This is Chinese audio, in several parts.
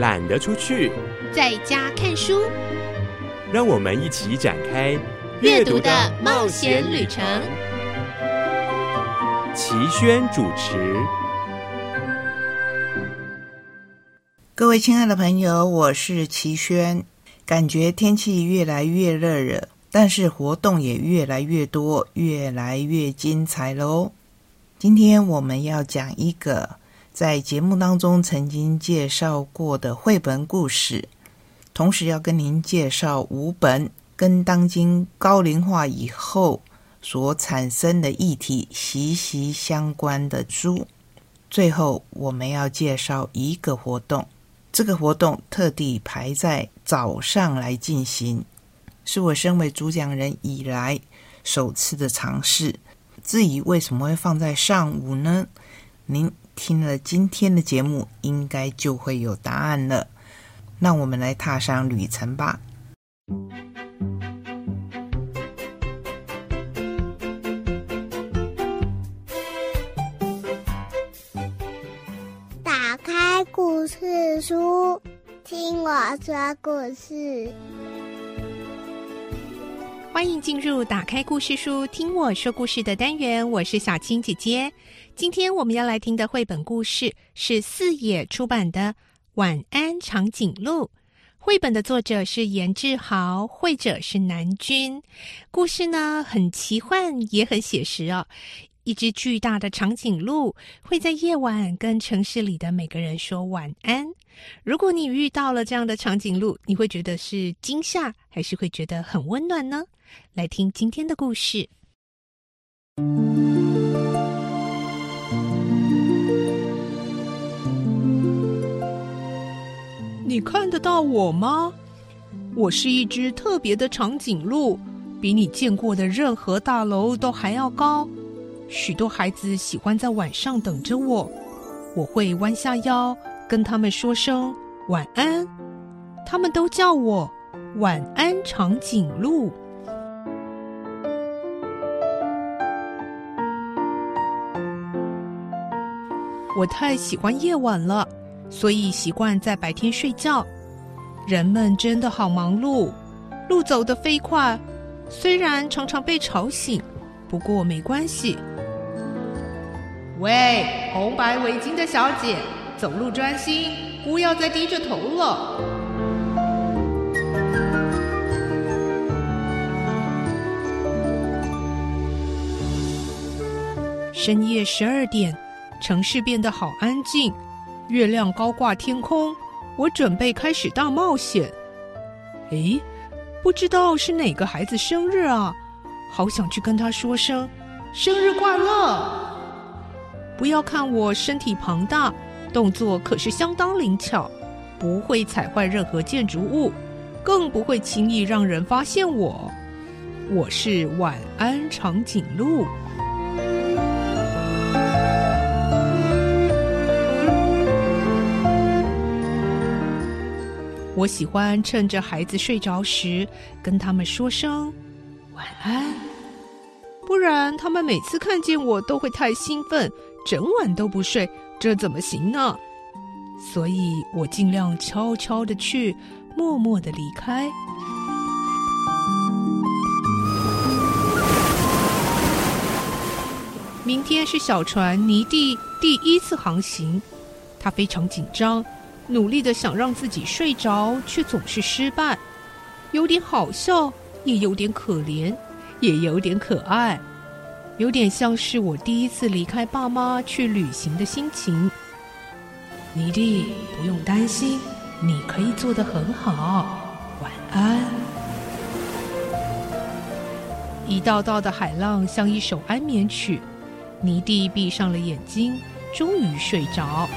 懒得出去，在家看书。让我们一起展开阅读的冒险旅程。齐轩主持。各位亲爱的朋友，我是齐轩。感觉天气越来越热了，但是活动也越来越多，越来越精彩喽。今天我们要讲一个在节目当中曾经介绍过的绘本故事，同时要跟您介绍五本跟当今高龄化以后所产生的议题息息相关的书。最后，我们要介绍一个活动。这个活动特地排在早上来进行，是我身为主讲人以来首次的尝试。至于为什么会放在上午呢？您听了今天的节目，应该就会有答案了。那我们来踏上旅程吧。打开故事书，听我说故事。欢迎进入打开故事书，听我说故事的单元。我是小青姐姐。今天我们要来听的绘本故事是四野出版的《晚安长颈鹿》。绘本的作者是严志豪，绘者是南君。故事呢很奇幻，也很写实哦。一只巨大的长颈鹿会在夜晚跟城市里的每个人说晚安。如果你遇到了这样的长颈鹿，你会觉得是惊吓，还是会觉得很温暖呢？来听今天的故事。你看得到我吗？我是一只特别的长颈鹿，比你见过的任何大楼都还要高。许多孩子喜欢在晚上等着我，我会弯下腰跟他们说声晚安，他们都叫我晚安长颈鹿。我太喜欢夜晚了，所以习惯在白天睡觉。人们真的好忙碌，路走得飞快，虽然常常被吵醒，不过没关系。喂，红白围巾的小姐，走路专心，不要再低着头了。深夜十二点，城市变得好安静，月亮高挂天空，我准备开始大冒险。诶，不知道是哪个孩子生日啊？好想去跟他说声生日快乐。不要看我身体庞大，动作可是相当灵巧，不会踩坏任何建筑物，更不会轻易让人发现我。我是晚安长颈鹿。我喜欢趁着孩子睡着时跟他们说声晚安，不然他们每次看见我都会太兴奋。整晚都不睡，这怎么行呢？所以我尽量悄悄的去，默默的离开。明天是小船泥地第一次航行，他非常紧张，努力的想让自己睡着，却总是失败，有点好笑，也有点可怜，也有点可爱。有点像是我第一次离开爸妈去旅行的心情。妮蒂，不用担心，你可以做得很好。晚安。一道道的海浪像一首安眠曲，妮蒂闭上了眼睛，终于睡着。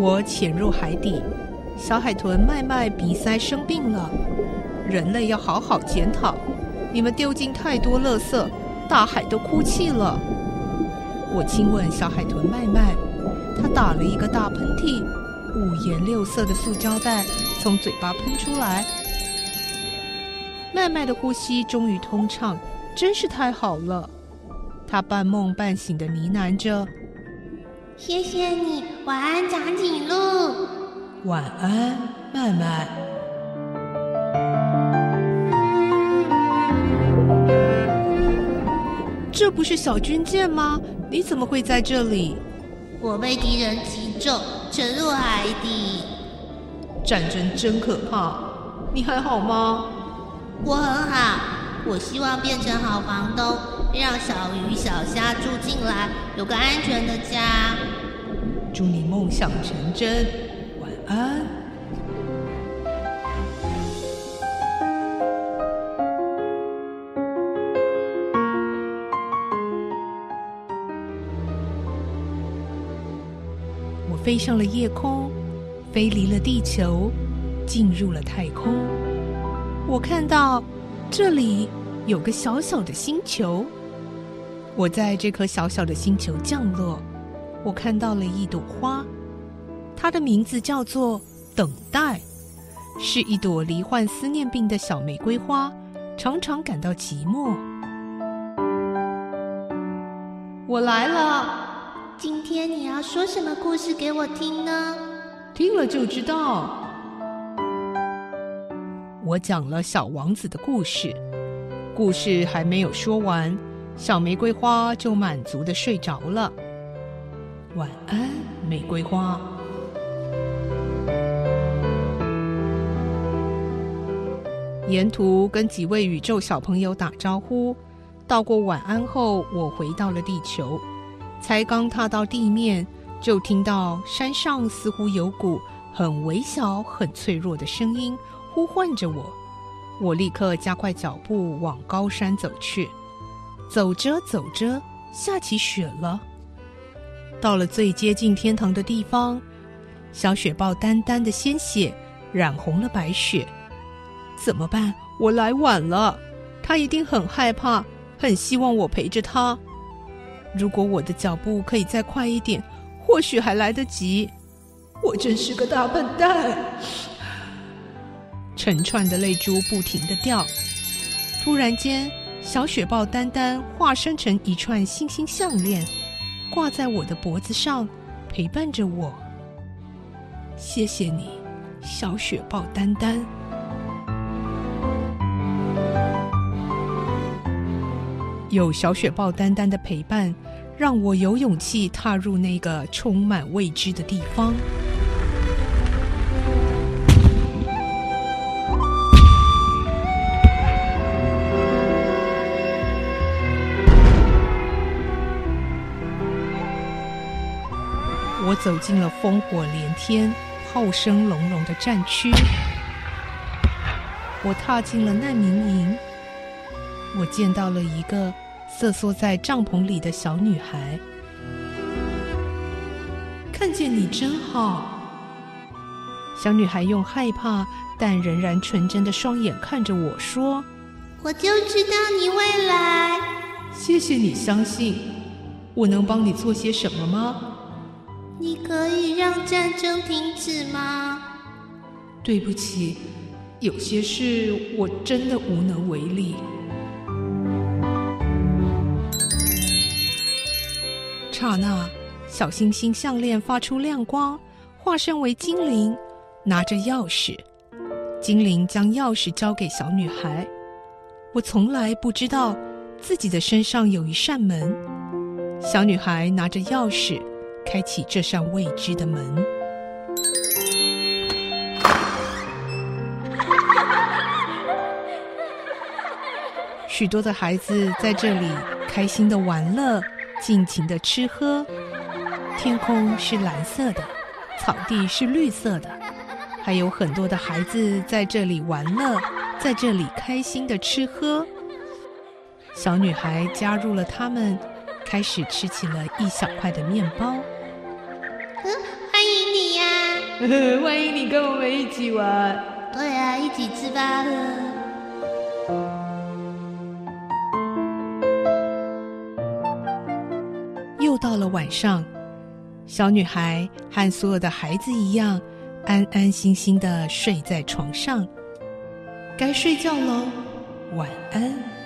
我潜入海底，小海豚麦麦鼻塞生病了，人类要好好检讨。你们丢进太多垃圾，大海都哭泣了。我亲吻小海豚麦麦，它打了一个大喷嚏，五颜六色的塑胶袋从嘴巴喷出来。麦麦的呼吸终于通畅，真是太好了。他半梦半醒的呢喃着：“谢谢你，晚安，长颈鹿。晚安，曼曼。”这不是小军舰吗？你怎么会在这里？我被敌人击中，沉入海底。战争真可怕，你还好吗？我很好，我希望变成好房东，让小鱼小虾住进来，有个安全的家。祝你梦想成真，晚安。我飞上了夜空，飞离了地球，进入了太空。我看到这里有个小小的星球。我在这颗小小的星球降落，我看到了一朵花，它的名字叫做等待，是一朵罹患思念病的小玫瑰花，常常感到寂寞。我来了。今天你要说什么故事给我听呢？听了就知道。我讲了小王子的故事，故事还没有说完，小玫瑰花就满足的睡着了。晚安，玫瑰花。沿途跟几位宇宙小朋友打招呼，道过晚安后，我回到了地球。才刚踏到地面，就听到山上似乎有股很微小、很脆弱的声音呼唤着我。我立刻加快脚步往高山走去。走着走着，下起雪了。到了最接近天堂的地方，小雪豹丹丹的鲜血染红了白雪。怎么办？我来晚了，他一定很害怕，很希望我陪着他。如果我的脚步可以再快一点，或许还来得及。我真是个大笨蛋！成串的泪珠不停的掉。突然间，小雪豹丹丹化身成一串星星项链，挂在我的脖子上，陪伴着我。谢谢你，小雪豹丹丹。有小雪豹丹丹的陪伴，让我有勇气踏入那个充满未知的地方。走进了烽火连天、炮声隆隆的战区，我踏进了难民营。我见到了一个瑟缩在帐篷里的小女孩。看见你真好。小女孩用害怕但仍然纯真的双眼看着我说：“我就知道你会来。谢谢你相信。我能帮你做些什么吗？你可以让战争停止吗？对不起，有些事我真的无能为力。”刹那，小星星项链发出亮光，化身为精灵，拿着钥匙。精灵将钥匙交给小女孩。我从来不知道自己的身上有一扇门。小女孩拿着钥匙，开启这扇未知的门。许多的孩子在这里开心的玩乐。尽情的吃喝，天空是蓝色的，草地是绿色的，还有很多的孩子在这里玩乐，在这里开心的吃喝。小女孩加入了他们，开始吃起了一小块的面包。嗯，欢迎你呀！欢迎你跟我们一起玩。对啊，一起吃吧。又到了晚上，小女孩和所有的孩子一样，安安心心的睡在床上。该睡觉喽，晚安。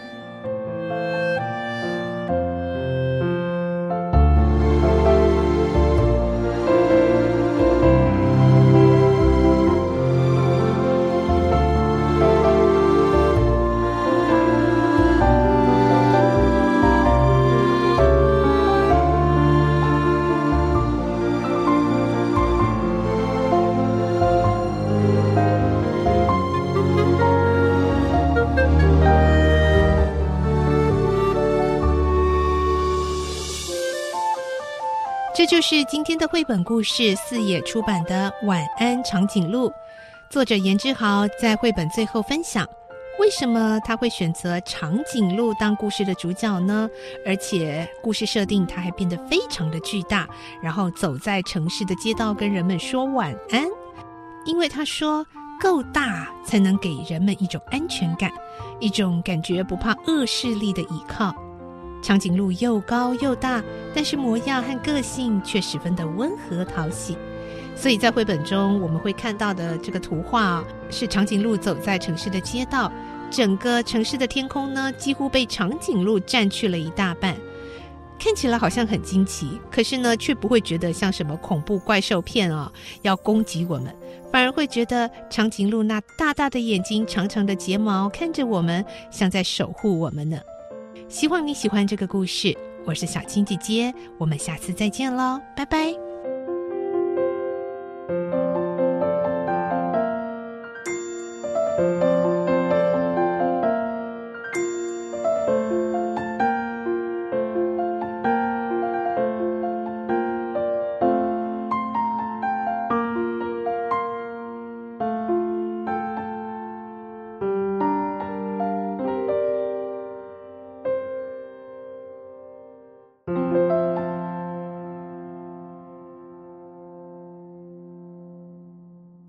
就是今天的绘本故事，四野出版的《晚安长颈鹿》。作者严志豪在绘本最后分享，为什么他会选择长颈鹿当故事的主角呢？而且故事设定他还变得非常的巨大，然后走在城市的街道跟人们说晚安。因为他说，够大才能给人们一种安全感，一种感觉不怕恶势力的依靠。长颈鹿又高又大，但是模样和个性却十分的温和讨喜。所以在绘本中，我们会看到的这个图画是长颈鹿走在城市的街道，整个城市的天空呢几乎被长颈鹿占去了一大半，看起来好像很惊奇，可是呢却不会觉得像什么恐怖怪兽片啊要攻击我们，反而会觉得长颈鹿那大大的眼睛、长长的睫毛看着我们，像在守护我们呢。希望你喜欢这个故事，我是小青姐姐，我们下次再见喽，拜拜。